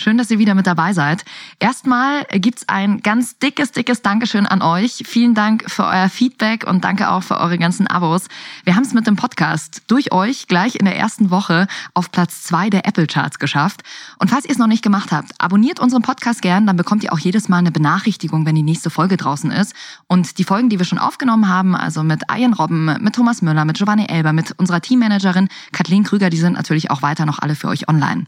Schön, dass ihr wieder mit dabei seid. Erstmal gibt's ein ganz dickes, dickes Dankeschön an euch. Vielen Dank für euer Feedback und danke auch für eure ganzen Abos. Wir haben es mit dem Podcast durch euch gleich in der ersten Woche auf Platz zwei der Apple Charts geschafft. Und falls ihr es noch nicht gemacht habt, abonniert unseren Podcast gern, dann bekommt ihr auch jedes Mal eine Benachrichtigung, wenn die nächste Folge draußen ist. Und die Folgen, die wir schon aufgenommen haben, also mit Ian Robben, mit Thomas Müller, mit Giovanni Elber, mit unserer Teammanagerin Kathleen Krüger, die sind natürlich auch weiter noch alle für euch online.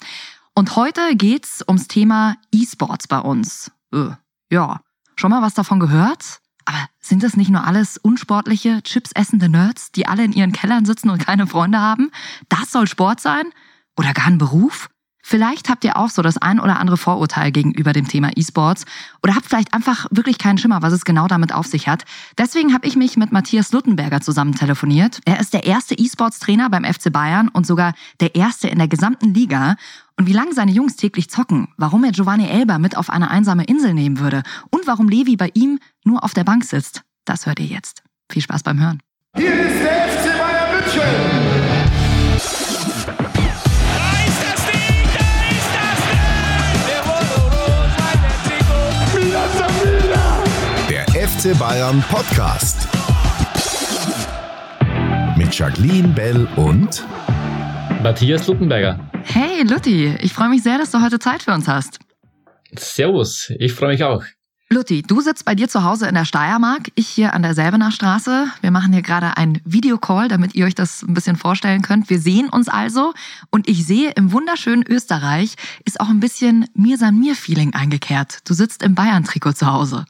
Und heute geht's ums Thema E-Sports bei uns. Äh, ja, schon mal was davon gehört? Aber sind das nicht nur alles unsportliche, chipsessende Nerds, die alle in ihren Kellern sitzen und keine Freunde haben? Das soll Sport sein? Oder gar ein Beruf? Vielleicht habt ihr auch so das ein oder andere Vorurteil gegenüber dem Thema E-Sports oder habt vielleicht einfach wirklich keinen Schimmer, was es genau damit auf sich hat. Deswegen habe ich mich mit Matthias Luttenberger zusammen telefoniert. Er ist der erste E-Sports-Trainer beim FC Bayern und sogar der erste in der gesamten Liga. Und wie lange seine Jungs täglich zocken, warum er Giovanni Elber mit auf eine einsame Insel nehmen würde und warum Levi bei ihm nur auf der Bank sitzt, das hört ihr jetzt. Viel Spaß beim Hören. Hier ist der FC Bayern München. FC Bayern Podcast. Mit Jacqueline Bell und Matthias Luttenberger. Hey Lutti, ich freue mich sehr, dass du heute Zeit für uns hast. Servus, ich freue mich auch. Lutti, du sitzt bei dir zu Hause in der Steiermark, ich hier an der Selbener Straße. Wir machen hier gerade einen Videocall, damit ihr euch das ein bisschen vorstellen könnt. Wir sehen uns also und ich sehe im wunderschönen Österreich ist auch ein bisschen Mir san mir Feeling eingekehrt. Du sitzt im Bayern-Trikot zu Hause.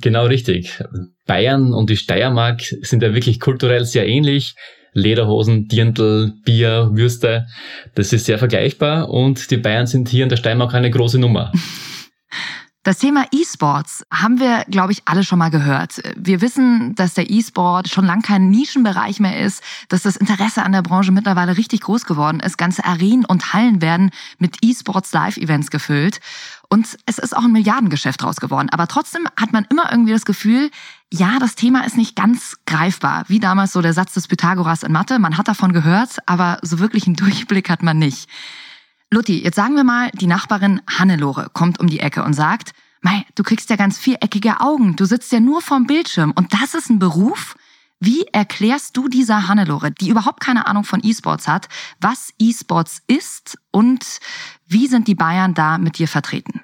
Genau richtig. Bayern und die Steiermark sind ja wirklich kulturell sehr ähnlich. Lederhosen, Dirndl, Bier, Würste. Das ist sehr vergleichbar und die Bayern sind hier in der Steiermark eine große Nummer. Das Thema E-Sports haben wir, glaube ich, alle schon mal gehört. Wir wissen, dass der E-Sport schon lang kein Nischenbereich mehr ist, dass das Interesse an der Branche mittlerweile richtig groß geworden ist. Ganze Arenen und Hallen werden mit E-Sports Live-Events gefüllt. Und es ist auch ein Milliardengeschäft draus geworden. Aber trotzdem hat man immer irgendwie das Gefühl, ja, das Thema ist nicht ganz greifbar. Wie damals so der Satz des Pythagoras in Mathe. Man hat davon gehört, aber so wirklich einen Durchblick hat man nicht. Lutti, jetzt sagen wir mal, die Nachbarin Hannelore kommt um die Ecke und sagt, Mei, du kriegst ja ganz viereckige Augen, du sitzt ja nur vorm Bildschirm und das ist ein Beruf? Wie erklärst du dieser Hannelore, die überhaupt keine Ahnung von E-Sports hat, was E-Sports ist und wie sind die Bayern da mit dir vertreten?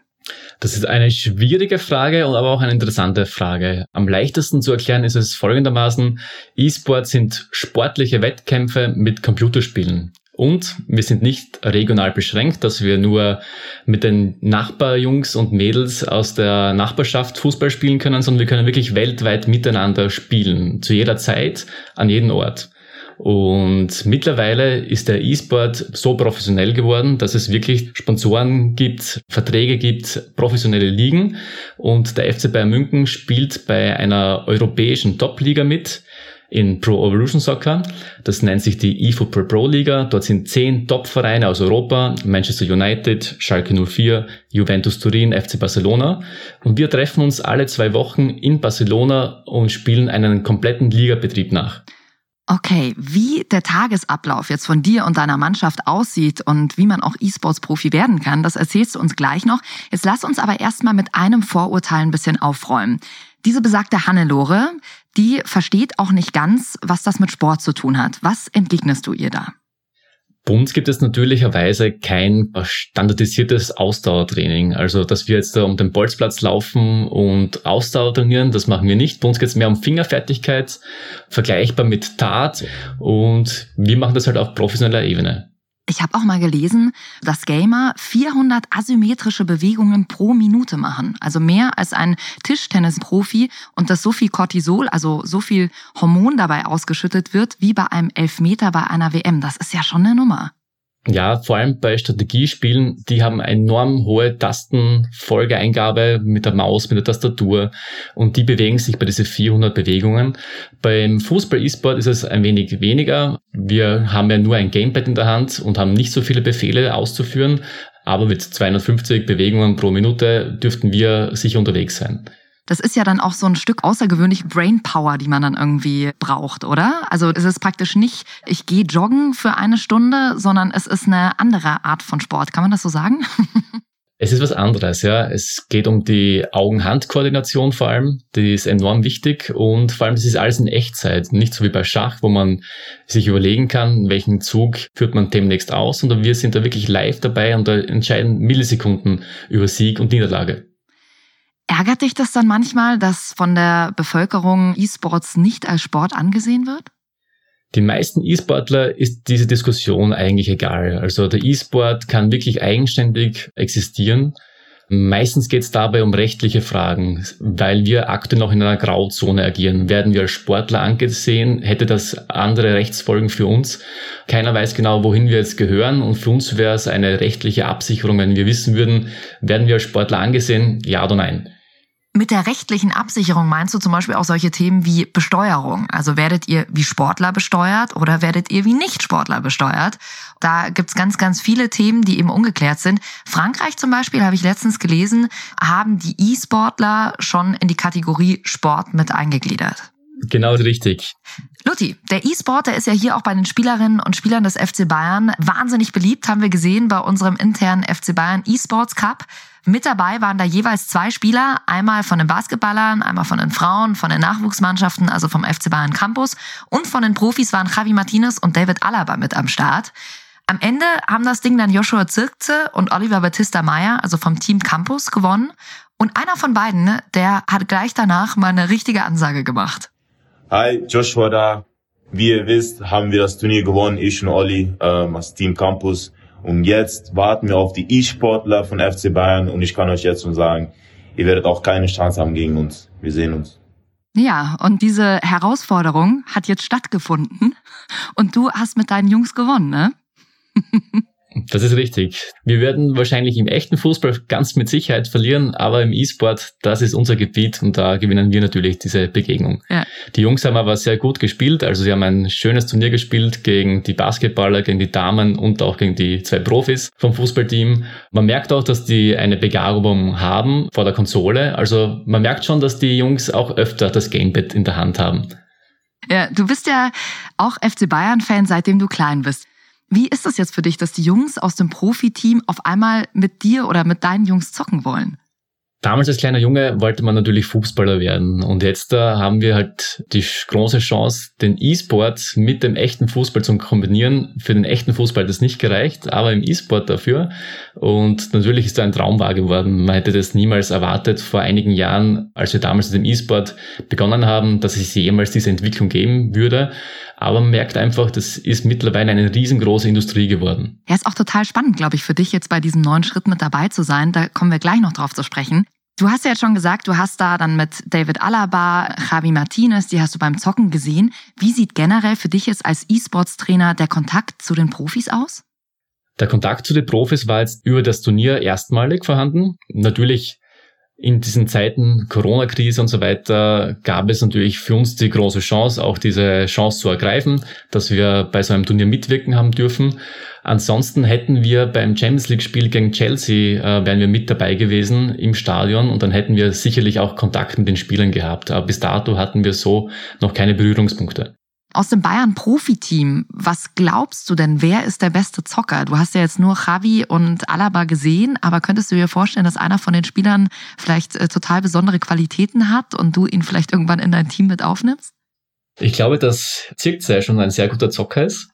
Das ist eine schwierige Frage und aber auch eine interessante Frage. Am leichtesten zu erklären ist es folgendermaßen, E-Sports sind sportliche Wettkämpfe mit Computerspielen. Und wir sind nicht regional beschränkt, dass wir nur mit den Nachbarjungs und Mädels aus der Nachbarschaft Fußball spielen können, sondern wir können wirklich weltweit miteinander spielen. Zu jeder Zeit, an jedem Ort. Und mittlerweile ist der E-Sport so professionell geworden, dass es wirklich Sponsoren gibt, Verträge gibt, professionelle Ligen. Und der FC Bayern München spielt bei einer europäischen Top-Liga mit in Pro Evolution Soccer. Das nennt sich die eFootball Pro Liga. Dort sind zehn Top-Vereine aus Europa, Manchester United, Schalke 04, Juventus Turin, FC Barcelona. Und wir treffen uns alle zwei Wochen in Barcelona und spielen einen kompletten Ligabetrieb nach. Okay, wie der Tagesablauf jetzt von dir und deiner Mannschaft aussieht und wie man auch E-Sports-Profi werden kann, das erzählst du uns gleich noch. Jetzt lass uns aber erstmal mit einem Vorurteil ein bisschen aufräumen. Diese besagte Hannelore, die versteht auch nicht ganz, was das mit Sport zu tun hat. Was entgegnest du ihr da? Bei uns gibt es natürlicherweise kein standardisiertes Ausdauertraining. Also, dass wir jetzt da um den Bolzplatz laufen und Ausdauer trainieren, das machen wir nicht. Bei uns geht es mehr um Fingerfertigkeit, vergleichbar mit Tat. Und wir machen das halt auf professioneller Ebene. Ich habe auch mal gelesen, dass Gamer 400 asymmetrische Bewegungen pro Minute machen. Also mehr als ein Tischtennisprofi und dass so viel Cortisol, also so viel Hormon dabei ausgeschüttet wird, wie bei einem Elfmeter bei einer WM. Das ist ja schon eine Nummer. Ja, vor allem bei Strategiespielen, die haben enorm hohe Tastenfolgeeingabe mit der Maus, mit der Tastatur und die bewegen sich bei diese 400 Bewegungen. Beim Fußball-E-Sport ist es ein wenig weniger. Wir haben ja nur ein Gamepad in der Hand und haben nicht so viele Befehle auszuführen, aber mit 250 Bewegungen pro Minute dürften wir sicher unterwegs sein. Das ist ja dann auch so ein Stück außergewöhnlich Brainpower, die man dann irgendwie braucht, oder? Also es ist praktisch nicht, ich gehe joggen für eine Stunde, sondern es ist eine andere Art von Sport. Kann man das so sagen? Es ist was anderes, ja. Es geht um die Augen-Hand-Koordination vor allem. Die ist enorm wichtig und vor allem, das ist alles in Echtzeit. Nicht so wie bei Schach, wo man sich überlegen kann, welchen Zug führt man demnächst aus, sondern wir sind da wirklich live dabei und da entscheiden Millisekunden über Sieg und Niederlage. Ärgert dich das dann manchmal, dass von der Bevölkerung E-Sports nicht als Sport angesehen wird? Den meisten E-Sportler ist diese Diskussion eigentlich egal. Also der E-Sport kann wirklich eigenständig existieren. Meistens geht es dabei um rechtliche Fragen, weil wir aktuell noch in einer Grauzone agieren. Werden wir als Sportler angesehen, hätte das andere Rechtsfolgen für uns. Keiner weiß genau, wohin wir jetzt gehören und für uns wäre es eine rechtliche Absicherung, wenn wir wissen würden, werden wir als Sportler angesehen, ja oder nein. Mit der rechtlichen Absicherung meinst du zum Beispiel auch solche Themen wie Besteuerung. Also werdet ihr wie Sportler besteuert oder werdet ihr wie Nicht-Sportler besteuert? Da gibt's ganz, ganz viele Themen, die eben ungeklärt sind. Frankreich zum Beispiel, habe ich letztens gelesen, haben die E-Sportler schon in die Kategorie Sport mit eingegliedert. Genau richtig. Lutti, der E-Sport, der ist ja hier auch bei den Spielerinnen und Spielern des FC Bayern wahnsinnig beliebt, haben wir gesehen bei unserem internen FC Bayern E-Sports Cup. Mit dabei waren da jeweils zwei Spieler, einmal von den Basketballern, einmal von den Frauen, von den Nachwuchsmannschaften, also vom FC Bayern Campus und von den Profis waren Javi Martinez und David Alaba mit am Start. Am Ende haben das Ding dann Joshua Zirkze und Oliver Batista Meyer, also vom Team Campus, gewonnen. Und einer von beiden, der hat gleich danach mal eine richtige Ansage gemacht. Hi, Joshua da. Wie ihr wisst, haben wir das Turnier gewonnen, ich und Olli, ähm, als Team Campus. Und jetzt warten wir auf die E-Sportler von FC Bayern und ich kann euch jetzt schon sagen, ihr werdet auch keine Chance haben gegen uns. Wir sehen uns. Ja, und diese Herausforderung hat jetzt stattgefunden und du hast mit deinen Jungs gewonnen, ne? Das ist richtig. Wir werden wahrscheinlich im echten Fußball ganz mit Sicherheit verlieren, aber im E-Sport, das ist unser Gebiet und da gewinnen wir natürlich diese Begegnung. Ja. Die Jungs haben aber sehr gut gespielt, also sie haben ein schönes Turnier gespielt gegen die Basketballer, gegen die Damen und auch gegen die zwei Profis vom Fußballteam. Man merkt auch, dass die eine Begabung haben vor der Konsole. Also man merkt schon, dass die Jungs auch öfter das Gamepad in der Hand haben. Ja, du bist ja auch FC Bayern-Fan, seitdem du klein bist. Wie ist das jetzt für dich, dass die Jungs aus dem Profiteam auf einmal mit dir oder mit deinen Jungs zocken wollen? Damals als kleiner Junge wollte man natürlich Fußballer werden und jetzt da haben wir halt die große Chance, den E-Sport mit dem echten Fußball zu kombinieren. Für den echten Fußball hat das nicht gereicht, aber im E-Sport dafür. Und natürlich ist da ein Traum wahr geworden. Man hätte das niemals erwartet vor einigen Jahren, als wir damals mit dem E-Sport begonnen haben, dass es jemals diese Entwicklung geben würde. Aber man merkt einfach, das ist mittlerweile eine riesengroße Industrie geworden. Ja, ist auch total spannend, glaube ich, für dich jetzt bei diesem neuen Schritt mit dabei zu sein. Da kommen wir gleich noch drauf zu sprechen. Du hast ja jetzt schon gesagt, du hast da dann mit David Alaba, Javi Martinez, die hast du beim Zocken gesehen. Wie sieht generell für dich jetzt als E-Sports-Trainer der Kontakt zu den Profis aus? Der Kontakt zu den Profis war jetzt über das Turnier erstmalig vorhanden. Natürlich in diesen Zeiten Corona-Krise und so weiter gab es natürlich für uns die große Chance, auch diese Chance zu ergreifen, dass wir bei so einem Turnier mitwirken haben dürfen. Ansonsten hätten wir beim Champions League-Spiel gegen Chelsea, äh, wären wir mit dabei gewesen im Stadion und dann hätten wir sicherlich auch Kontakt mit den Spielern gehabt. Aber bis dato hatten wir so noch keine Berührungspunkte. Aus dem Bayern-Profi-Team, was glaubst du denn, wer ist der beste Zocker? Du hast ja jetzt nur Javi und Alaba gesehen, aber könntest du dir vorstellen, dass einer von den Spielern vielleicht äh, total besondere Qualitäten hat und du ihn vielleicht irgendwann in dein Team mit aufnimmst? Ich glaube, dass Zirkzee schon ein sehr guter Zocker ist.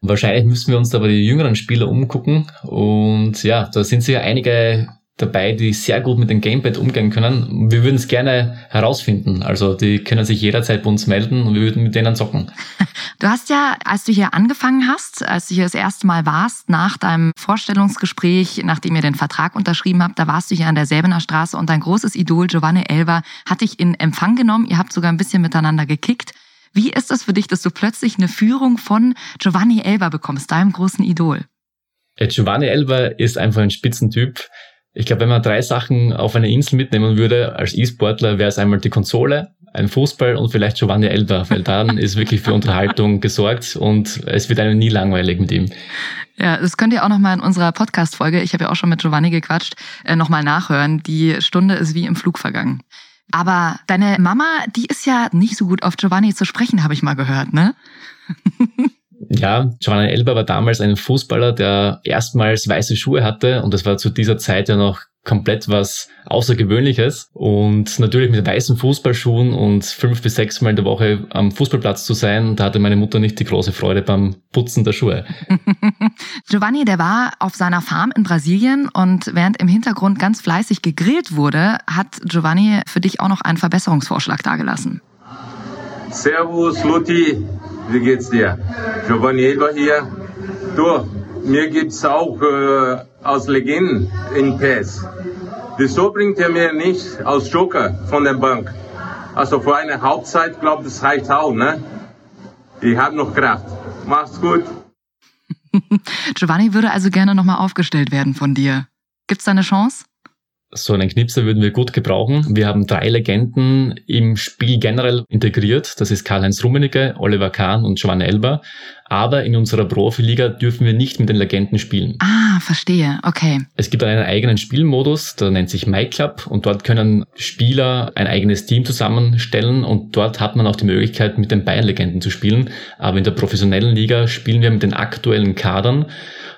Wahrscheinlich müssen wir uns aber die jüngeren Spieler umgucken. Und ja, da sind sicher einige dabei, die sehr gut mit dem Gamepad umgehen können. Wir würden es gerne herausfinden. Also die können sich jederzeit bei uns melden und wir würden mit denen zocken. Du hast ja, als du hier angefangen hast, als du hier das erste Mal warst, nach deinem Vorstellungsgespräch, nachdem ihr den Vertrag unterschrieben habt, da warst du hier an der Säbener Straße und dein großes Idol Giovanni Elva hat dich in Empfang genommen. Ihr habt sogar ein bisschen miteinander gekickt. Wie ist das für dich, dass du plötzlich eine Führung von Giovanni Elva bekommst, deinem großen Idol? Giovanni Elva ist einfach ein Spitzentyp. Ich glaube, wenn man drei Sachen auf eine Insel mitnehmen würde als E-Sportler, wäre es einmal die Konsole, ein Fußball und vielleicht Giovanni Elba, weil dann ist wirklich für Unterhaltung gesorgt und es wird einem nie langweilig mit ihm. Ja, das könnt ihr auch nochmal in unserer Podcast-Folge, ich habe ja auch schon mit Giovanni gequatscht, äh, nochmal nachhören. Die Stunde ist wie im Flug vergangen. Aber deine Mama, die ist ja nicht so gut auf Giovanni zu sprechen, habe ich mal gehört, ne? Ja, Giovanni Elber war damals ein Fußballer, der erstmals weiße Schuhe hatte und das war zu dieser Zeit ja noch komplett was Außergewöhnliches. Und natürlich mit weißen Fußballschuhen und fünf bis sechs Mal in der Woche am Fußballplatz zu sein, da hatte meine Mutter nicht die große Freude beim Putzen der Schuhe. Giovanni, der war auf seiner Farm in Brasilien und während im Hintergrund ganz fleißig gegrillt wurde, hat Giovanni für dich auch noch einen Verbesserungsvorschlag dargelassen. Servus, Luti. Wie geht's dir? Giovanni Elber hier. Du, mir gibt's auch äh, aus Legenden in PES. Wieso bringt er mir nicht aus Joker von der Bank? Also für eine Hauptzeit, glaube das reicht auch, ne? Ich habe noch Kraft. Mach's gut. Giovanni würde also gerne nochmal aufgestellt werden von dir. Gibt's da eine Chance? So einen Knipser würden wir gut gebrauchen. Wir haben drei Legenden im Spiel generell integriert. Das ist Karl-Heinz Rummenigge, Oliver Kahn und Giovanni Elber. Aber in unserer Profiliga dürfen wir nicht mit den Legenden spielen. Ah, verstehe. Okay. Es gibt einen eigenen Spielmodus, der nennt sich MyClub und dort können Spieler ein eigenes Team zusammenstellen und dort hat man auch die Möglichkeit, mit den Bayern-Legenden zu spielen. Aber in der professionellen Liga spielen wir mit den aktuellen Kadern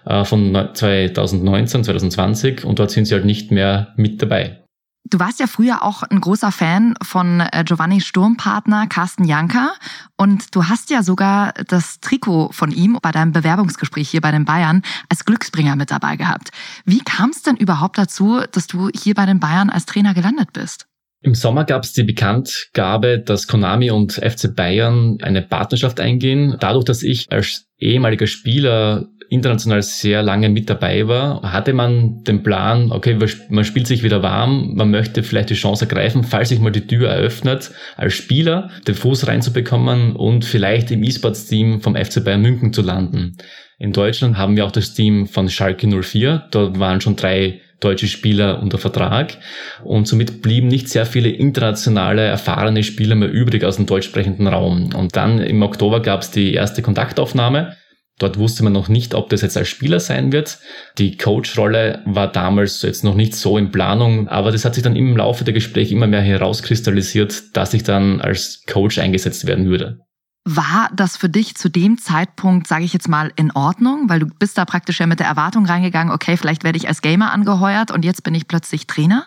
äh, von 2019, 2020 und dort sind sie halt nicht mehr mit dabei. Du warst ja früher auch ein großer Fan von äh, Giovanni Sturmpartner Carsten Janka und du hast ja sogar das Trikot von ihm bei deinem Bewerbungsgespräch hier bei den Bayern als Glücksbringer mit dabei gehabt. Wie kam es denn überhaupt dazu, dass du hier bei den Bayern als Trainer gelandet bist? Im Sommer gab es die Bekanntgabe, dass Konami und FC Bayern eine Partnerschaft eingehen. Dadurch, dass ich als ehemaliger Spieler international sehr lange mit dabei war, hatte man den Plan, okay, man spielt sich wieder warm, man möchte vielleicht die Chance ergreifen, falls sich mal die Tür eröffnet, als Spieler den Fuß reinzubekommen und vielleicht im E-Sports-Team vom FC Bayern München zu landen. In Deutschland haben wir auch das Team von Schalke 04, dort waren schon drei deutsche Spieler unter Vertrag und somit blieben nicht sehr viele internationale erfahrene Spieler mehr übrig aus dem deutschsprechenden Raum. Und dann im Oktober gab es die erste Kontaktaufnahme Dort wusste man noch nicht, ob das jetzt als Spieler sein wird. Die Coach-Rolle war damals jetzt noch nicht so in Planung, aber das hat sich dann im Laufe der Gespräche immer mehr herauskristallisiert, dass ich dann als Coach eingesetzt werden würde. War das für dich zu dem Zeitpunkt, sage ich jetzt mal, in Ordnung? Weil du bist da praktisch ja mit der Erwartung reingegangen, okay, vielleicht werde ich als Gamer angeheuert und jetzt bin ich plötzlich Trainer?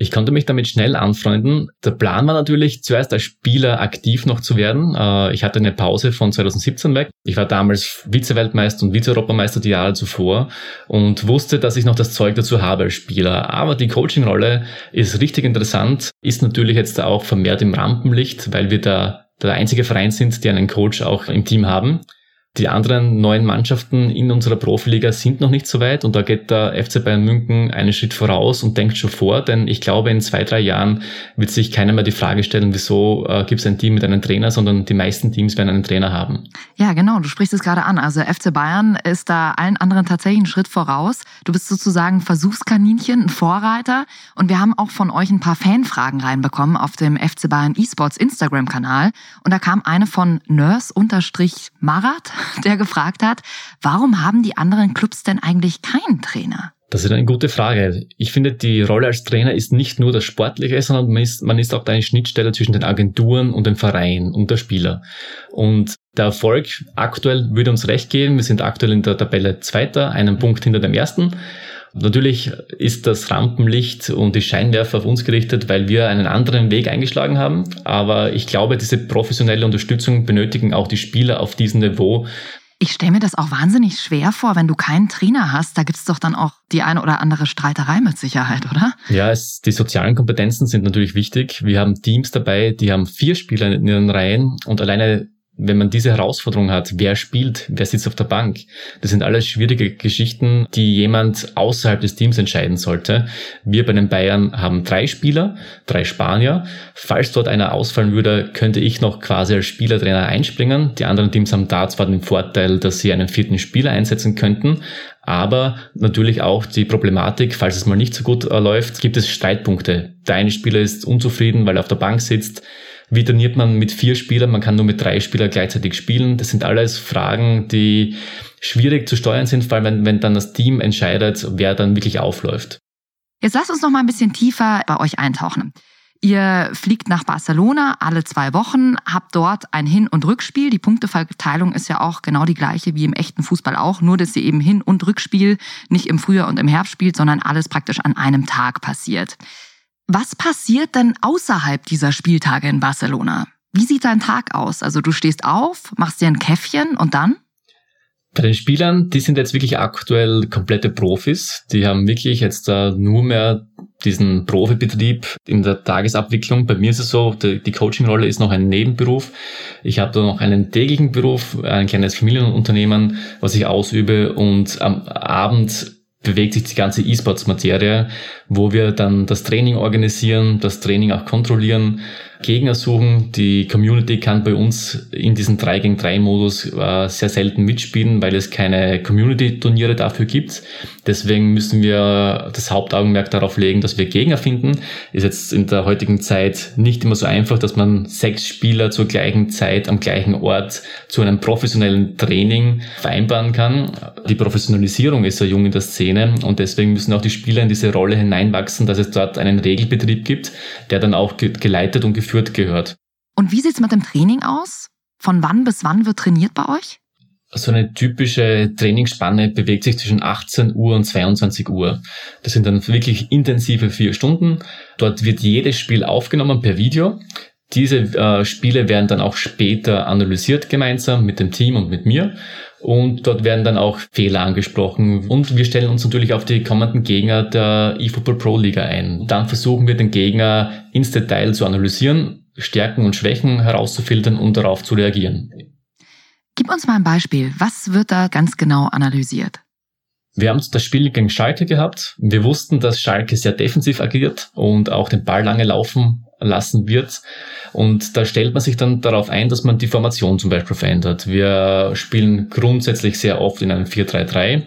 Ich konnte mich damit schnell anfreunden. Der Plan war natürlich, zuerst als Spieler aktiv noch zu werden. Äh, ich hatte eine Pause von 2017 weg. Ich war damals Vize-Weltmeister und Vize-Europameister die Jahre zuvor und wusste, dass ich noch das Zeug dazu habe als Spieler. Aber die Coaching-Rolle ist richtig interessant, ist natürlich jetzt auch vermehrt im Rampenlicht, weil wir da der einzige Verein sind, die einen Coach auch im Team haben. Die anderen neuen Mannschaften in unserer Profiliga sind noch nicht so weit und da geht der FC Bayern München einen Schritt voraus und denkt schon vor, denn ich glaube, in zwei, drei Jahren wird sich keiner mehr die Frage stellen, wieso äh, gibt es ein Team mit einem Trainer, sondern die meisten Teams werden einen Trainer haben. Ja, genau, du sprichst es gerade an. Also FC Bayern ist da allen anderen tatsächlich einen Schritt voraus. Du bist sozusagen Versuchskaninchen, ein Vorreiter und wir haben auch von euch ein paar Fanfragen reinbekommen auf dem FC Bayern eSports Instagram-Kanal und da kam eine von Nurse-Marat der gefragt hat, warum haben die anderen Clubs denn eigentlich keinen Trainer? Das ist eine gute Frage. Ich finde, die Rolle als Trainer ist nicht nur das Sportliche, sondern man ist, man ist auch eine Schnittstelle zwischen den Agenturen und dem Verein und der Spieler. Und der Erfolg aktuell würde uns recht geben. Wir sind aktuell in der Tabelle Zweiter, einen Punkt hinter dem Ersten. Natürlich ist das Rampenlicht und die Scheinwerfer auf uns gerichtet, weil wir einen anderen Weg eingeschlagen haben. Aber ich glaube, diese professionelle Unterstützung benötigen auch die Spieler auf diesem Niveau. Ich stelle mir das auch wahnsinnig schwer vor, wenn du keinen Trainer hast. Da gibt es doch dann auch die eine oder andere Streiterei mit Sicherheit, oder? Ja, es, die sozialen Kompetenzen sind natürlich wichtig. Wir haben Teams dabei, die haben vier Spieler in ihren Reihen und alleine wenn man diese Herausforderung hat, wer spielt, wer sitzt auf der Bank, das sind alles schwierige Geschichten, die jemand außerhalb des Teams entscheiden sollte. Wir bei den Bayern haben drei Spieler, drei Spanier. Falls dort einer ausfallen würde, könnte ich noch quasi als Spielertrainer einspringen. Die anderen Teams haben da zwar den Vorteil, dass sie einen vierten Spieler einsetzen könnten, aber natürlich auch die Problematik, falls es mal nicht so gut äh, läuft, gibt es Streitpunkte. Der eine Spieler ist unzufrieden, weil er auf der Bank sitzt wie trainiert man mit vier Spielern? Man kann nur mit drei Spielern gleichzeitig spielen. Das sind alles Fragen, die schwierig zu steuern sind, vor allem wenn, wenn dann das Team entscheidet, wer dann wirklich aufläuft. Jetzt lasst uns noch mal ein bisschen tiefer bei euch eintauchen. Ihr fliegt nach Barcelona alle zwei Wochen, habt dort ein Hin- und Rückspiel. Die Punkteverteilung ist ja auch genau die gleiche wie im echten Fußball auch, nur dass sie eben Hin- und Rückspiel nicht im Frühjahr und im Herbst spielt, sondern alles praktisch an einem Tag passiert. Was passiert denn außerhalb dieser Spieltage in Barcelona? Wie sieht dein Tag aus? Also du stehst auf, machst dir ein Käffchen und dann? Bei den Spielern, die sind jetzt wirklich aktuell komplette Profis. Die haben wirklich jetzt da nur mehr diesen Profibetrieb in der Tagesabwicklung. Bei mir ist es so, die Coaching-Rolle ist noch ein Nebenberuf. Ich habe da noch einen täglichen Beruf, ein kleines Familienunternehmen, was ich ausübe und am Abend bewegt sich die ganze E-Sports-Materie, wo wir dann das Training organisieren, das Training auch kontrollieren, Gegner suchen. Die Community kann bei uns in diesem 3 gegen 3 Modus äh, sehr selten mitspielen, weil es keine Community-Turniere dafür gibt. Deswegen müssen wir das Hauptaugenmerk darauf legen, dass wir Gegner finden. Ist jetzt in der heutigen Zeit nicht immer so einfach, dass man sechs Spieler zur gleichen Zeit am gleichen Ort zu einem professionellen Training vereinbaren kann. Die Professionalisierung ist ja jung in der Szene und deswegen müssen auch die Spieler in diese Rolle hineinwachsen, dass es dort einen Regelbetrieb gibt, der dann auch geleitet und geführt gehört. Und wie sieht's mit dem Training aus? Von wann bis wann wird trainiert bei euch? So eine typische Trainingsspanne bewegt sich zwischen 18 Uhr und 22 Uhr. Das sind dann wirklich intensive vier Stunden. Dort wird jedes Spiel aufgenommen per Video. Diese äh, Spiele werden dann auch später analysiert gemeinsam mit dem Team und mit mir. Und dort werden dann auch Fehler angesprochen. Und wir stellen uns natürlich auf die kommenden Gegner der eFootball Pro Liga ein. Dann versuchen wir den Gegner ins Detail zu analysieren, Stärken und Schwächen herauszufiltern und darauf zu reagieren. Gib uns mal ein Beispiel. Was wird da ganz genau analysiert? Wir haben das Spiel gegen Schalke gehabt. Wir wussten, dass Schalke sehr defensiv agiert und auch den Ball lange laufen lassen wird. Und da stellt man sich dann darauf ein, dass man die Formation zum Beispiel verändert. Wir spielen grundsätzlich sehr oft in einem 4-3-3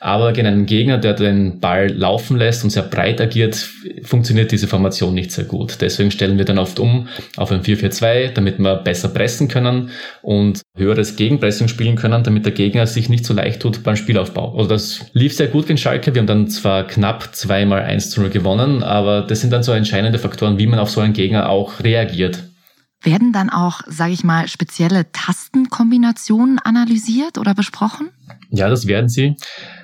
aber gegen einen Gegner, der den Ball laufen lässt und sehr breit agiert, funktioniert diese Formation nicht sehr gut. Deswegen stellen wir dann oft um auf ein 4-4-2, damit wir besser pressen können und höheres Gegenpressing spielen können, damit der Gegner sich nicht so leicht tut beim Spielaufbau. Also das lief sehr gut gegen Schalke. Wir haben dann zwar knapp zweimal 1 0 gewonnen, aber das sind dann so entscheidende Faktoren, wie man auf so einen Gegner auch reagiert. Werden dann auch, sage ich mal, spezielle Tastenkombinationen analysiert oder besprochen? Ja, das werden sie.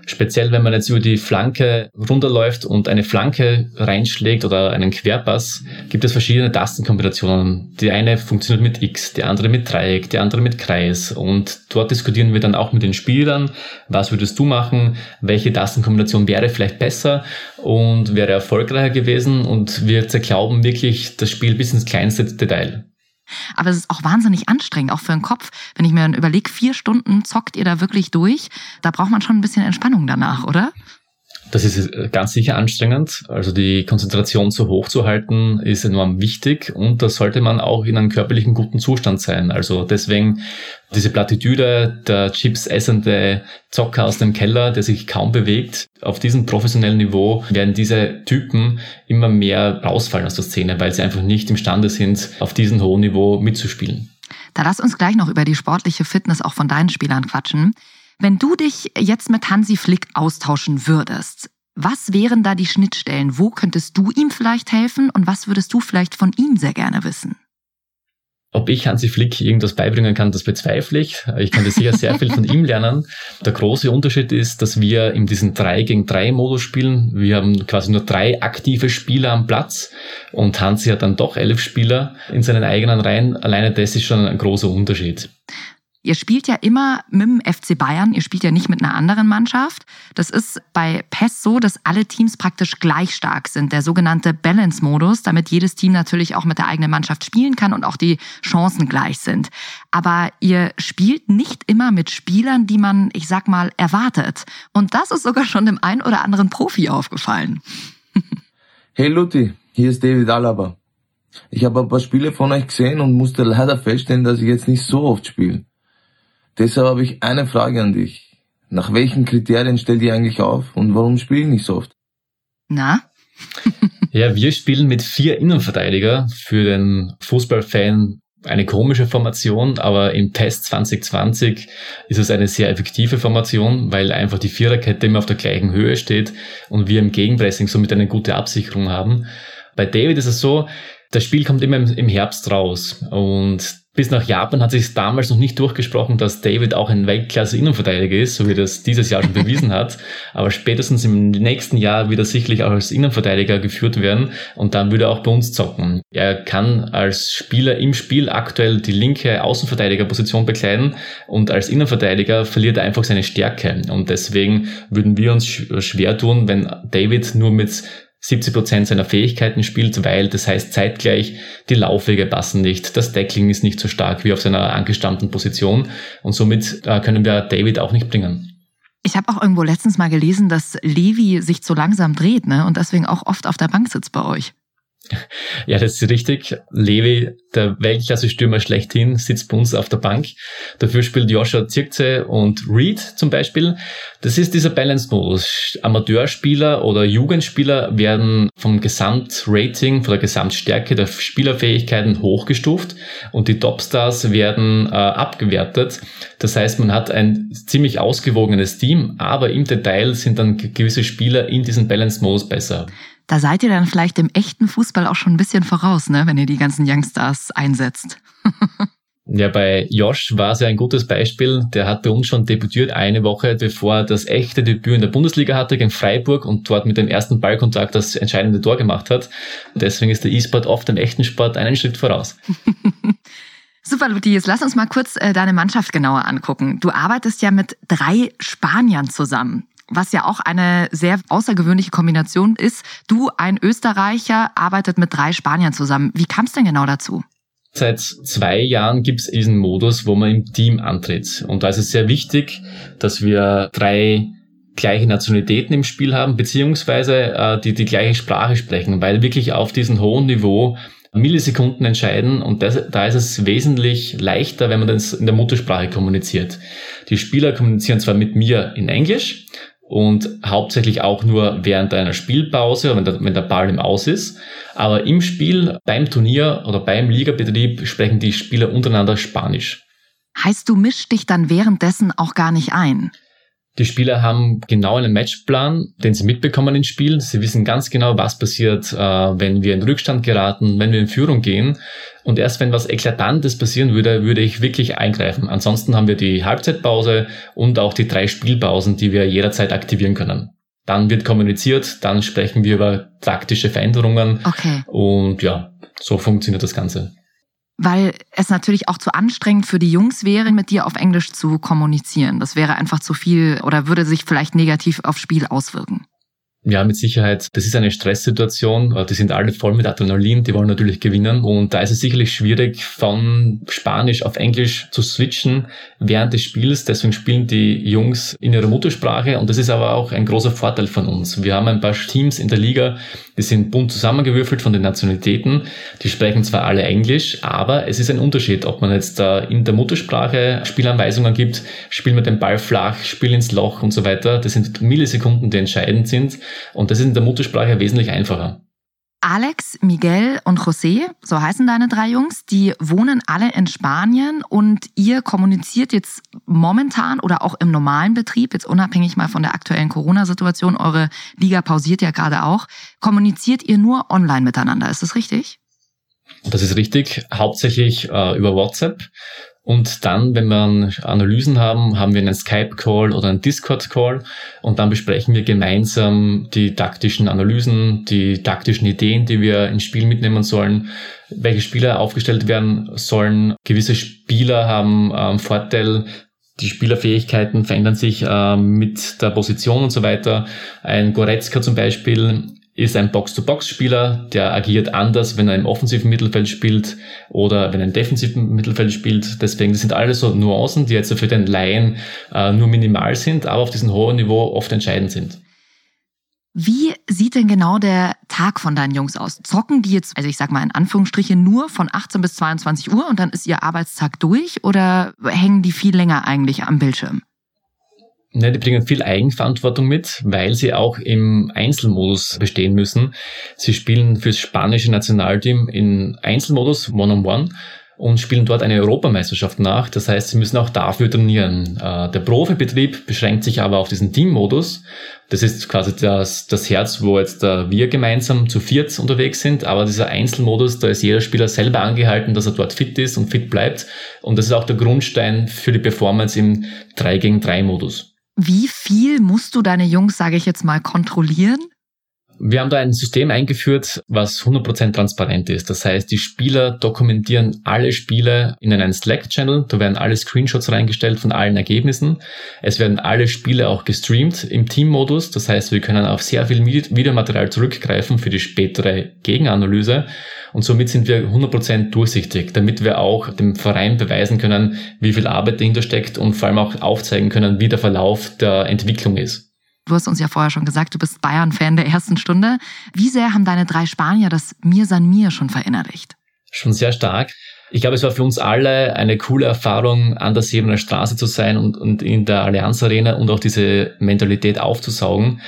Speziell, wenn man jetzt über die Flanke runterläuft und eine Flanke reinschlägt oder einen Querpass, gibt es verschiedene Tastenkombinationen. Die eine funktioniert mit X, die andere mit Dreieck, die andere mit Kreis. Und dort diskutieren wir dann auch mit den Spielern, was würdest du machen, welche Tastenkombination wäre vielleicht besser und wäre erfolgreicher gewesen. Und wir zerklauben wirklich das Spiel bis ins kleinste Detail. Aber es ist auch wahnsinnig anstrengend, auch für den Kopf. Wenn ich mir dann überlege, vier Stunden zockt ihr da wirklich durch, da braucht man schon ein bisschen Entspannung danach, oder? Das ist äh, ganz sicher anstrengend. Also die Konzentration so hoch zu halten ist enorm wichtig und da sollte man auch in einem körperlichen guten Zustand sein. Also deswegen diese Plattitüde, der Chips essende Zocker aus dem Keller, der sich kaum bewegt. Auf diesem professionellen Niveau werden diese Typen immer mehr rausfallen aus der Szene, weil sie einfach nicht imstande sind, auf diesem hohen Niveau mitzuspielen. Da lass uns gleich noch über die sportliche Fitness auch von deinen Spielern quatschen. Wenn du dich jetzt mit Hansi Flick austauschen würdest, was wären da die Schnittstellen? Wo könntest du ihm vielleicht helfen und was würdest du vielleicht von ihm sehr gerne wissen? Ob ich Hansi Flick irgendwas beibringen kann, das bezweifle ich. Ich kann sicher sehr viel von ihm lernen. Der große Unterschied ist, dass wir in diesem 3 gegen 3 Modus spielen. Wir haben quasi nur drei aktive Spieler am Platz und Hansi hat dann doch elf Spieler in seinen eigenen Reihen. Alleine das ist schon ein großer Unterschied. Ihr spielt ja immer mit dem FC Bayern, ihr spielt ja nicht mit einer anderen Mannschaft. Das ist bei PES so, dass alle Teams praktisch gleich stark sind, der sogenannte Balance-Modus, damit jedes Team natürlich auch mit der eigenen Mannschaft spielen kann und auch die Chancen gleich sind. Aber ihr spielt nicht immer mit Spielern, die man, ich sag mal, erwartet. Und das ist sogar schon dem einen oder anderen Profi aufgefallen. hey Luti, hier ist David Alaba. Ich habe ein paar Spiele von euch gesehen und musste leider feststellen, dass ich jetzt nicht so oft spiele. Deshalb habe ich eine Frage an dich. Nach welchen Kriterien stellt ihr eigentlich auf und warum spielen nicht so oft? Na? ja, wir spielen mit vier Innenverteidiger. Für den Fußballfan eine komische Formation, aber im Test 2020 ist es eine sehr effektive Formation, weil einfach die Viererkette immer auf der gleichen Höhe steht und wir im Gegenpressing somit eine gute Absicherung haben. Bei David ist es so, Das Spiel kommt immer im Herbst raus und bis nach Japan hat sich damals noch nicht durchgesprochen, dass David auch ein Weltklasse-Innenverteidiger ist, so wie das dieses Jahr schon bewiesen hat. Aber spätestens im nächsten Jahr wird er sicherlich auch als Innenverteidiger geführt werden und dann würde er auch bei uns zocken. Er kann als Spieler im Spiel aktuell die linke Außenverteidigerposition bekleiden und als Innenverteidiger verliert er einfach seine Stärke. Und deswegen würden wir uns schwer tun, wenn David nur mit 70 Prozent seiner Fähigkeiten spielt, weil das heißt zeitgleich, die Laufwege passen nicht, das Deckling ist nicht so stark wie auf seiner angestammten Position und somit äh, können wir David auch nicht bringen. Ich habe auch irgendwo letztens mal gelesen, dass Levi sich so langsam dreht ne? und deswegen auch oft auf der Bank sitzt bei euch. Ja, das ist richtig. Levi, der Weltklasse-Stürmer schlechthin, sitzt bei uns auf der Bank. Dafür spielt Joshua Zirkze und Reed zum Beispiel. Das ist dieser Balance-Modus. Amateurspieler oder Jugendspieler werden vom Gesamtrating, von der Gesamtstärke der Spielerfähigkeiten hochgestuft und die Topstars werden äh, abgewertet. Das heißt, man hat ein ziemlich ausgewogenes Team, aber im Detail sind dann gewisse Spieler in diesem Balance-Modus besser. Da seid ihr dann vielleicht dem echten Fußball auch schon ein bisschen voraus, ne, wenn ihr die ganzen Youngstars einsetzt. Ja, bei Josh war es ja ein gutes Beispiel. Der hat bei uns schon debütiert eine Woche, bevor er das echte Debüt in der Bundesliga hatte gegen Freiburg und dort mit dem ersten Ballkontakt das entscheidende Tor gemacht hat. Deswegen ist der E-Sport oft dem echten Sport einen Schritt voraus. Super, jetzt lass uns mal kurz äh, deine Mannschaft genauer angucken. Du arbeitest ja mit drei Spaniern zusammen was ja auch eine sehr außergewöhnliche Kombination ist. Du, ein Österreicher, arbeitet mit drei Spaniern zusammen. Wie kam es denn genau dazu? Seit zwei Jahren gibt es diesen Modus, wo man im Team antritt. Und da ist es sehr wichtig, dass wir drei gleiche Nationalitäten im Spiel haben, beziehungsweise äh, die die gleiche Sprache sprechen, weil wirklich auf diesem hohen Niveau Millisekunden entscheiden und das, da ist es wesentlich leichter, wenn man das in der Muttersprache kommuniziert. Die Spieler kommunizieren zwar mit mir in Englisch, und hauptsächlich auch nur während einer Spielpause, wenn der, wenn der Ball im Aus ist. Aber im Spiel, beim Turnier oder beim Ligabetrieb sprechen die Spieler untereinander Spanisch. Heißt, du mischst dich dann währenddessen auch gar nicht ein? Die Spieler haben genau einen Matchplan, den sie mitbekommen ins Spiel. Sie wissen ganz genau, was passiert, äh, wenn wir in Rückstand geraten, wenn wir in Führung gehen. Und erst wenn was Eklatantes passieren würde, würde ich wirklich eingreifen. Ansonsten haben wir die Halbzeitpause und auch die drei Spielpausen, die wir jederzeit aktivieren können. Dann wird kommuniziert, dann sprechen wir über taktische Veränderungen. Okay. Und ja, so funktioniert das Ganze weil es natürlich auch zu anstrengend für die Jungs wäre, mit dir auf Englisch zu kommunizieren. Das wäre einfach zu viel oder würde sich vielleicht negativ aufs Spiel auswirken. Ja, mit Sicherheit. Das ist eine Stresssituation. Die sind alle voll mit Adrenalin, die wollen natürlich gewinnen. Und da ist es sicherlich schwierig, von Spanisch auf Englisch zu switchen während des Spiels. Deswegen spielen die Jungs in ihrer Muttersprache. Und das ist aber auch ein großer Vorteil von uns. Wir haben ein paar Teams in der Liga, die sind bunt zusammengewürfelt von den Nationalitäten. Die sprechen zwar alle Englisch, aber es ist ein Unterschied, ob man jetzt da in der Muttersprache Spielanweisungen gibt, spiel mit dem Ball flach, spiel ins Loch und so weiter. Das sind Millisekunden, die entscheidend sind. Und das ist in der Muttersprache wesentlich einfacher. Alex, Miguel und José, so heißen deine drei Jungs, die wohnen alle in Spanien und ihr kommuniziert jetzt momentan oder auch im normalen Betrieb, jetzt unabhängig mal von der aktuellen Corona-Situation, eure Liga pausiert ja gerade auch, kommuniziert ihr nur online miteinander, ist das richtig? Das ist richtig, hauptsächlich äh, über WhatsApp. Und dann, wenn wir Analysen haben, haben wir einen Skype-Call oder einen Discord-Call und dann besprechen wir gemeinsam die taktischen Analysen, die taktischen Ideen, die wir ins Spiel mitnehmen sollen, welche Spieler aufgestellt werden sollen. Gewisse Spieler haben ähm, Vorteil, die Spielerfähigkeiten verändern sich äh, mit der Position und so weiter. Ein Goretzka zum Beispiel ist ein Box-to-Box-Spieler, der agiert anders, wenn er im offensiven Mittelfeld spielt oder wenn er im defensiven Mittelfeld spielt. Deswegen, das sind alles so Nuancen, die jetzt für den Laien äh, nur minimal sind, aber auf diesem hohen Niveau oft entscheidend sind. Wie sieht denn genau der Tag von deinen Jungs aus? Zocken die jetzt, also ich sag mal in Anführungsstrichen, nur von 18 bis 22 Uhr und dann ist ihr Arbeitstag durch oder hängen die viel länger eigentlich am Bildschirm? Ne, die bringen viel Eigenverantwortung mit, weil sie auch im Einzelmodus bestehen müssen. Sie spielen fürs spanische Nationalteam in Einzelmodus, One-on-One. -on -one. und spielen dort eine Europameisterschaft nach. Das heißt, sie müssen auch dafür trainieren. Äh, der Profibetrieb beschränkt sich aber auf diesen Teammodus. Das ist quasi das, das Herz, wo jetzt äh, wir gemeinsam zu viert unterwegs sind. Aber dieser Einzelmodus, da ist jeder Spieler selber angehalten, dass er dort fit ist und fit bleibt. Und das ist auch der Grundstein für die Performance im 3 gegen 3 Modus. Wie viel musst du deine Jungs, sage ich jetzt mal, kontrollieren? Wir haben da ein System eingeführt, was 100% transparent ist. Das heißt, die Spieler dokumentieren alle Spiele in einen Slack-Channel. Da werden alle Screenshots reingestellt von allen Ergebnissen. Es werden alle Spiele auch gestreamt im Team-Modus. Das heißt, wir können auf sehr viel Videomaterial zurückgreifen für die spätere Gegenanalyse. Und somit sind wir 100% durchsichtig, damit wir auch dem Verein beweisen können, wie viel Arbeit dahinter steckt und vor allem auch aufzeigen können, wie der Verlauf der Entwicklung ist. Du hast uns ja vorher schon gesagt, du bist Bayern-Fan der ersten Stunde. Wie sehr haben deine drei Spanier das Mir san mir schon verinnerlicht? Schon sehr stark. Ich glaube, es war für uns alle eine coole Erfahrung, an der Sebener Straße zu sein und, und in der Allianz Arena und auch diese Mentalität aufzusaugen.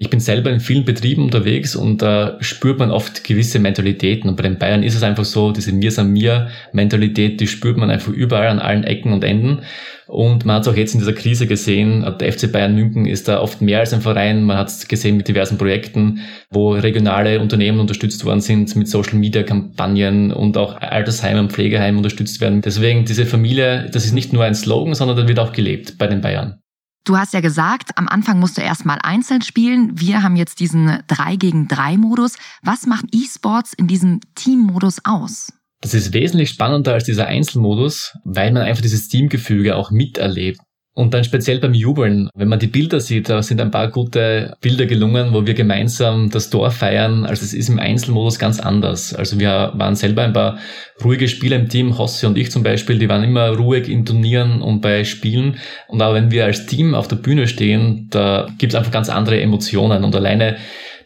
Ich bin selber in vielen Betrieben unterwegs und da spürt man oft gewisse Mentalitäten. Und bei den Bayern ist es einfach so, diese Mir san mir Mentalität, die spürt man einfach überall an allen Ecken und Enden. Und man hat es auch jetzt in dieser Krise gesehen. Der FC Bayern München ist da oft mehr als ein Verein. Man hat es gesehen mit diversen Projekten, wo regionale Unternehmen unterstützt worden sind, mit Social Media Kampagnen und auch Altersheime und Pflegeheime unterstützt werden. Deswegen diese Familie, das ist nicht nur ein Slogan, sondern das wird auch gelebt bei den Bayern. Du hast ja gesagt, am Anfang musst du erstmal einzeln spielen. Wir haben jetzt diesen 3 gegen 3 Modus. Was macht E-Sports in diesem Team-Modus aus? Das ist wesentlich spannender als dieser Einzelmodus, weil man einfach dieses Teamgefüge auch miterlebt. Und dann speziell beim Jubeln, wenn man die Bilder sieht, da sind ein paar gute Bilder gelungen, wo wir gemeinsam das Tor feiern. Also es ist im Einzelmodus ganz anders. Also wir waren selber ein paar ruhige Spieler im Team, Hosse und ich zum Beispiel, die waren immer ruhig in Turnieren und bei Spielen. Und aber wenn wir als Team auf der Bühne stehen, da gibt es einfach ganz andere Emotionen. Und alleine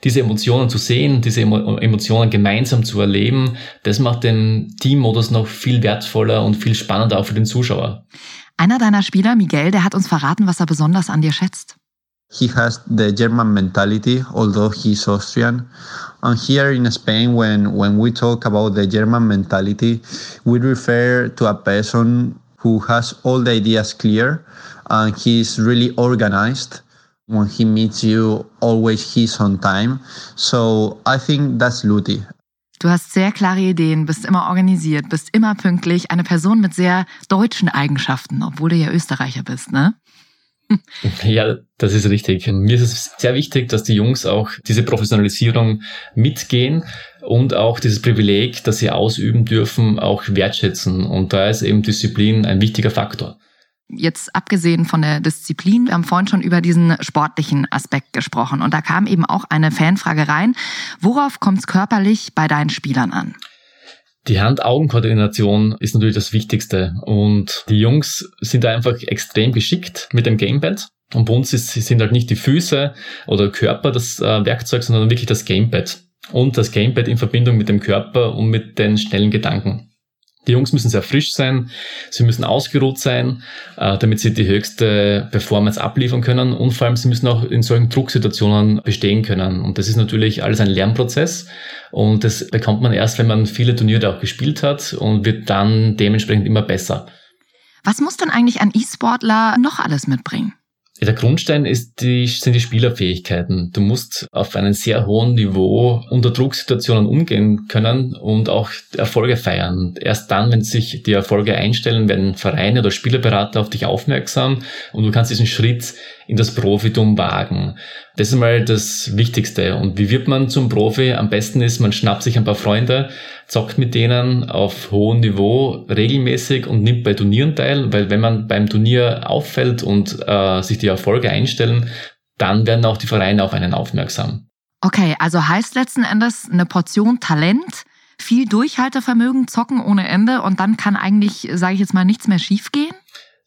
diese Emotionen zu sehen, diese Emotionen gemeinsam zu erleben, das macht den Teammodus noch viel wertvoller und viel spannender auch für den Zuschauer. Einer deiner Spieler, Miguel, der hat uns verraten, was er besonders an dir schätzt. He has the German mentality, although he's Austrian. And here in Spain, when, when we talk about the German mentality, we refer to a person who has all the ideas clear and he's really organized. When he meets you, always he's on time. So I think that's Luti. Du hast sehr klare Ideen, bist immer organisiert, bist immer pünktlich, eine Person mit sehr deutschen Eigenschaften, obwohl du ja Österreicher bist, ne? Ja, das ist richtig. Mir ist es sehr wichtig, dass die Jungs auch diese Professionalisierung mitgehen und auch dieses Privileg, das sie ausüben dürfen, auch wertschätzen. Und da ist eben Disziplin ein wichtiger Faktor jetzt abgesehen von der Disziplin, wir haben vorhin schon über diesen sportlichen Aspekt gesprochen und da kam eben auch eine Fanfrage rein. Worauf kommt es körperlich bei deinen Spielern an? Die Hand-Augen-Koordination ist natürlich das Wichtigste und die Jungs sind einfach extrem geschickt mit dem Gamepad. Und bei uns ist, sind halt nicht die Füße oder Körper das äh, Werkzeug, sondern wirklich das Gamepad. Und das Gamepad in Verbindung mit dem Körper und mit den schnellen Gedanken. Die Jungs müssen sehr frisch sein, sie müssen ausgeruht sein, äh, damit sie die höchste Performance abliefern können und vor allem sie müssen auch in solchen Drucksituationen bestehen können. Und das ist natürlich alles ein Lernprozess und das bekommt man erst, wenn man viele Turniere auch gespielt hat und wird dann dementsprechend immer besser. Was muss denn eigentlich ein E-Sportler noch alles mitbringen? Der Grundstein die, sind die Spielerfähigkeiten. Du musst auf einem sehr hohen Niveau unter Drucksituationen umgehen können und auch Erfolge feiern. Erst dann, wenn sich die Erfolge einstellen, werden Vereine oder Spielerberater auf dich aufmerksam und du kannst diesen Schritt in das Profitum wagen. Das ist mal das Wichtigste. Und wie wird man zum Profi? Am besten ist, man schnappt sich ein paar Freunde, zockt mit denen auf hohem Niveau regelmäßig und nimmt bei Turnieren teil, weil wenn man beim Turnier auffällt und äh, sich die Erfolge einstellen, dann werden auch die Vereine auf einen aufmerksam. Okay, also heißt letzten Endes eine Portion Talent, viel Durchhaltevermögen, zocken ohne Ende und dann kann eigentlich, sage ich jetzt mal, nichts mehr schiefgehen?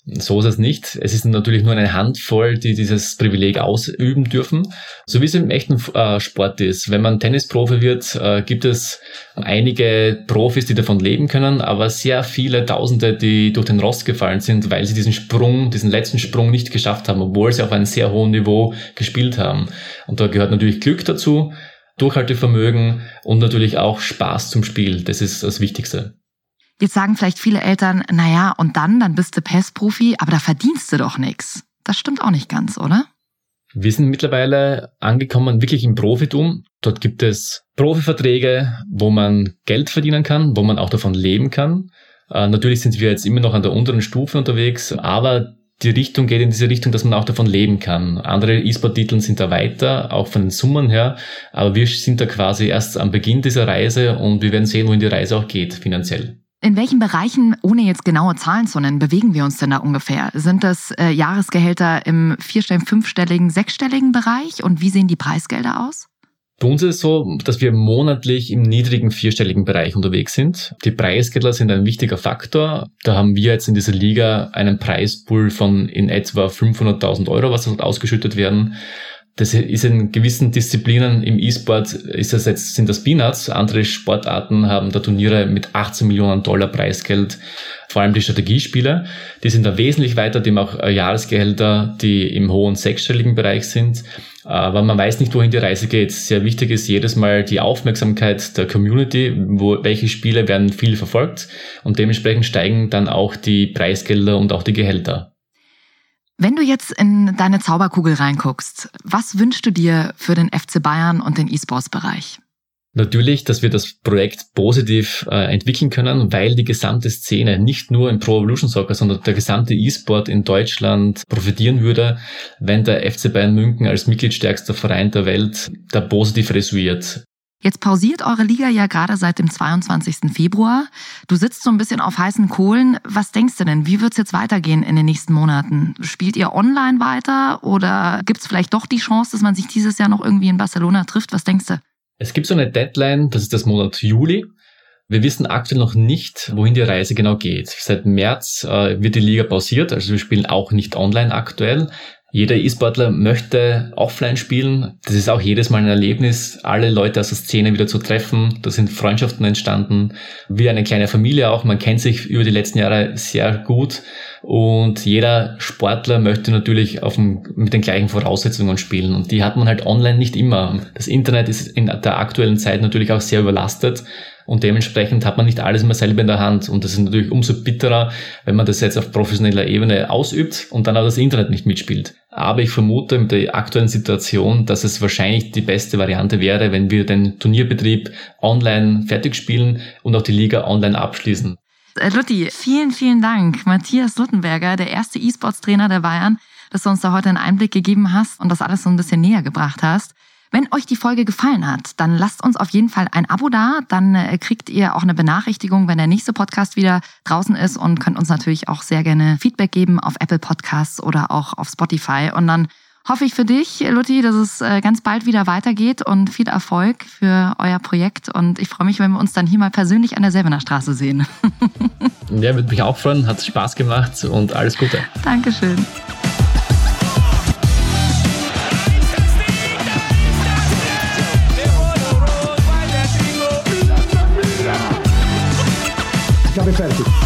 So ist es nicht. Es ist natürlich nur eine Handvoll, die dieses Privileg ausüben dürfen. So wie es im echten äh, Sport ist. Wenn man Tennisprofi wird, äh, gibt es einige Profis, die davon leben können, aber sehr viele Tausende, die durch den Rost gefallen sind, weil sie diesen Sprung, diesen letzten Sprung nicht geschafft haben, obwohl sie auf einem sehr hohen Niveau gespielt haben. Und da gehört natürlich Glück dazu, Durchhaltevermögen und natürlich auch Spaß zum Spiel. Das ist das Wichtigste. Jetzt sagen vielleicht viele Eltern, naja, und dann, dann bist du PES-Profi, aber da verdienst du doch nichts. Das stimmt auch nicht ganz, oder? Wir sind mittlerweile angekommen wirklich im Profitum. Dort gibt es Profiverträge, wo man Geld verdienen kann, wo man auch davon leben kann. Äh, natürlich sind wir jetzt immer noch an der unteren Stufe unterwegs, aber die Richtung geht in diese Richtung, dass man auch davon leben kann. Andere E-Sport-Titel sind da weiter, auch von den Summen her, aber wir sind da quasi erst am Beginn dieser Reise und wir werden sehen, wohin die Reise auch geht finanziell. In welchen Bereichen, ohne jetzt genaue Zahlen zu nennen, bewegen wir uns denn da ungefähr? Sind das äh, Jahresgehälter im vierstelligen, fünfstelligen, sechsstelligen Bereich und wie sehen die Preisgelder aus? Bei uns ist es so, dass wir monatlich im niedrigen vierstelligen Bereich unterwegs sind. Die Preisgelder sind ein wichtiger Faktor. Da haben wir jetzt in dieser Liga einen Preispool von in etwa 500.000 Euro, was dort ausgeschüttet werden. Das ist in gewissen Disziplinen im E-Sport ist das jetzt, sind das Peanuts. Andere Sportarten haben da Turniere mit 18 Millionen Dollar Preisgeld. Vor allem die Strategiespiele, die sind da wesentlich weiter, dem auch äh, Jahresgehälter, die im hohen sechsstelligen Bereich sind. Aber man weiß nicht, wohin die Reise geht. Sehr wichtig ist jedes Mal die Aufmerksamkeit der Community, wo, welche Spiele werden viel verfolgt und dementsprechend steigen dann auch die Preisgelder und auch die Gehälter. Wenn du jetzt in deine Zauberkugel reinguckst, was wünschst du dir für den FC Bayern und den E-Sports-Bereich? Natürlich, dass wir das Projekt positiv äh, entwickeln können, weil die gesamte Szene, nicht nur im Pro Evolution Soccer, sondern der gesamte E-Sport in Deutschland profitieren würde, wenn der FC Bayern München als mitgliedstärkster Verein der Welt da positiv resüiert. Jetzt pausiert eure Liga ja gerade seit dem 22. Februar. Du sitzt so ein bisschen auf heißen Kohlen. Was denkst du denn? Wie wird es jetzt weitergehen in den nächsten Monaten? Spielt ihr online weiter oder gibt es vielleicht doch die Chance, dass man sich dieses Jahr noch irgendwie in Barcelona trifft? Was denkst du? Es gibt so eine Deadline, das ist das Monat Juli. Wir wissen aktuell noch nicht, wohin die Reise genau geht. Seit März äh, wird die Liga pausiert, also wir spielen auch nicht online aktuell. Jeder E-Sportler möchte offline spielen. Das ist auch jedes Mal ein Erlebnis, alle Leute aus der Szene wieder zu treffen. Da sind Freundschaften entstanden, wie eine kleine Familie auch. Man kennt sich über die letzten Jahre sehr gut und jeder Sportler möchte natürlich auf dem, mit den gleichen Voraussetzungen spielen und die hat man halt online nicht immer. Das Internet ist in der aktuellen Zeit natürlich auch sehr überlastet. Und dementsprechend hat man nicht alles immer selber in der Hand. Und das ist natürlich umso bitterer, wenn man das jetzt auf professioneller Ebene ausübt und dann auch das Internet nicht mitspielt. Aber ich vermute mit der aktuellen Situation, dass es wahrscheinlich die beste Variante wäre, wenn wir den Turnierbetrieb online fertig spielen und auch die Liga online abschließen. Äh, Lutti, vielen, vielen Dank. Matthias Luttenberger, der erste E-Sports-Trainer der Bayern, dass du uns da heute einen Einblick gegeben hast und das alles so ein bisschen näher gebracht hast. Wenn euch die Folge gefallen hat, dann lasst uns auf jeden Fall ein Abo da. Dann äh, kriegt ihr auch eine Benachrichtigung, wenn der nächste Podcast wieder draußen ist und könnt uns natürlich auch sehr gerne Feedback geben auf Apple Podcasts oder auch auf Spotify. Und dann hoffe ich für dich, Lutti, dass es äh, ganz bald wieder weitergeht und viel Erfolg für euer Projekt. Und ich freue mich, wenn wir uns dann hier mal persönlich an der Selbener Straße sehen. ja, würde mich auch freuen. Hat Spaß gemacht und alles Gute. Dankeschön. Chiave Fertig.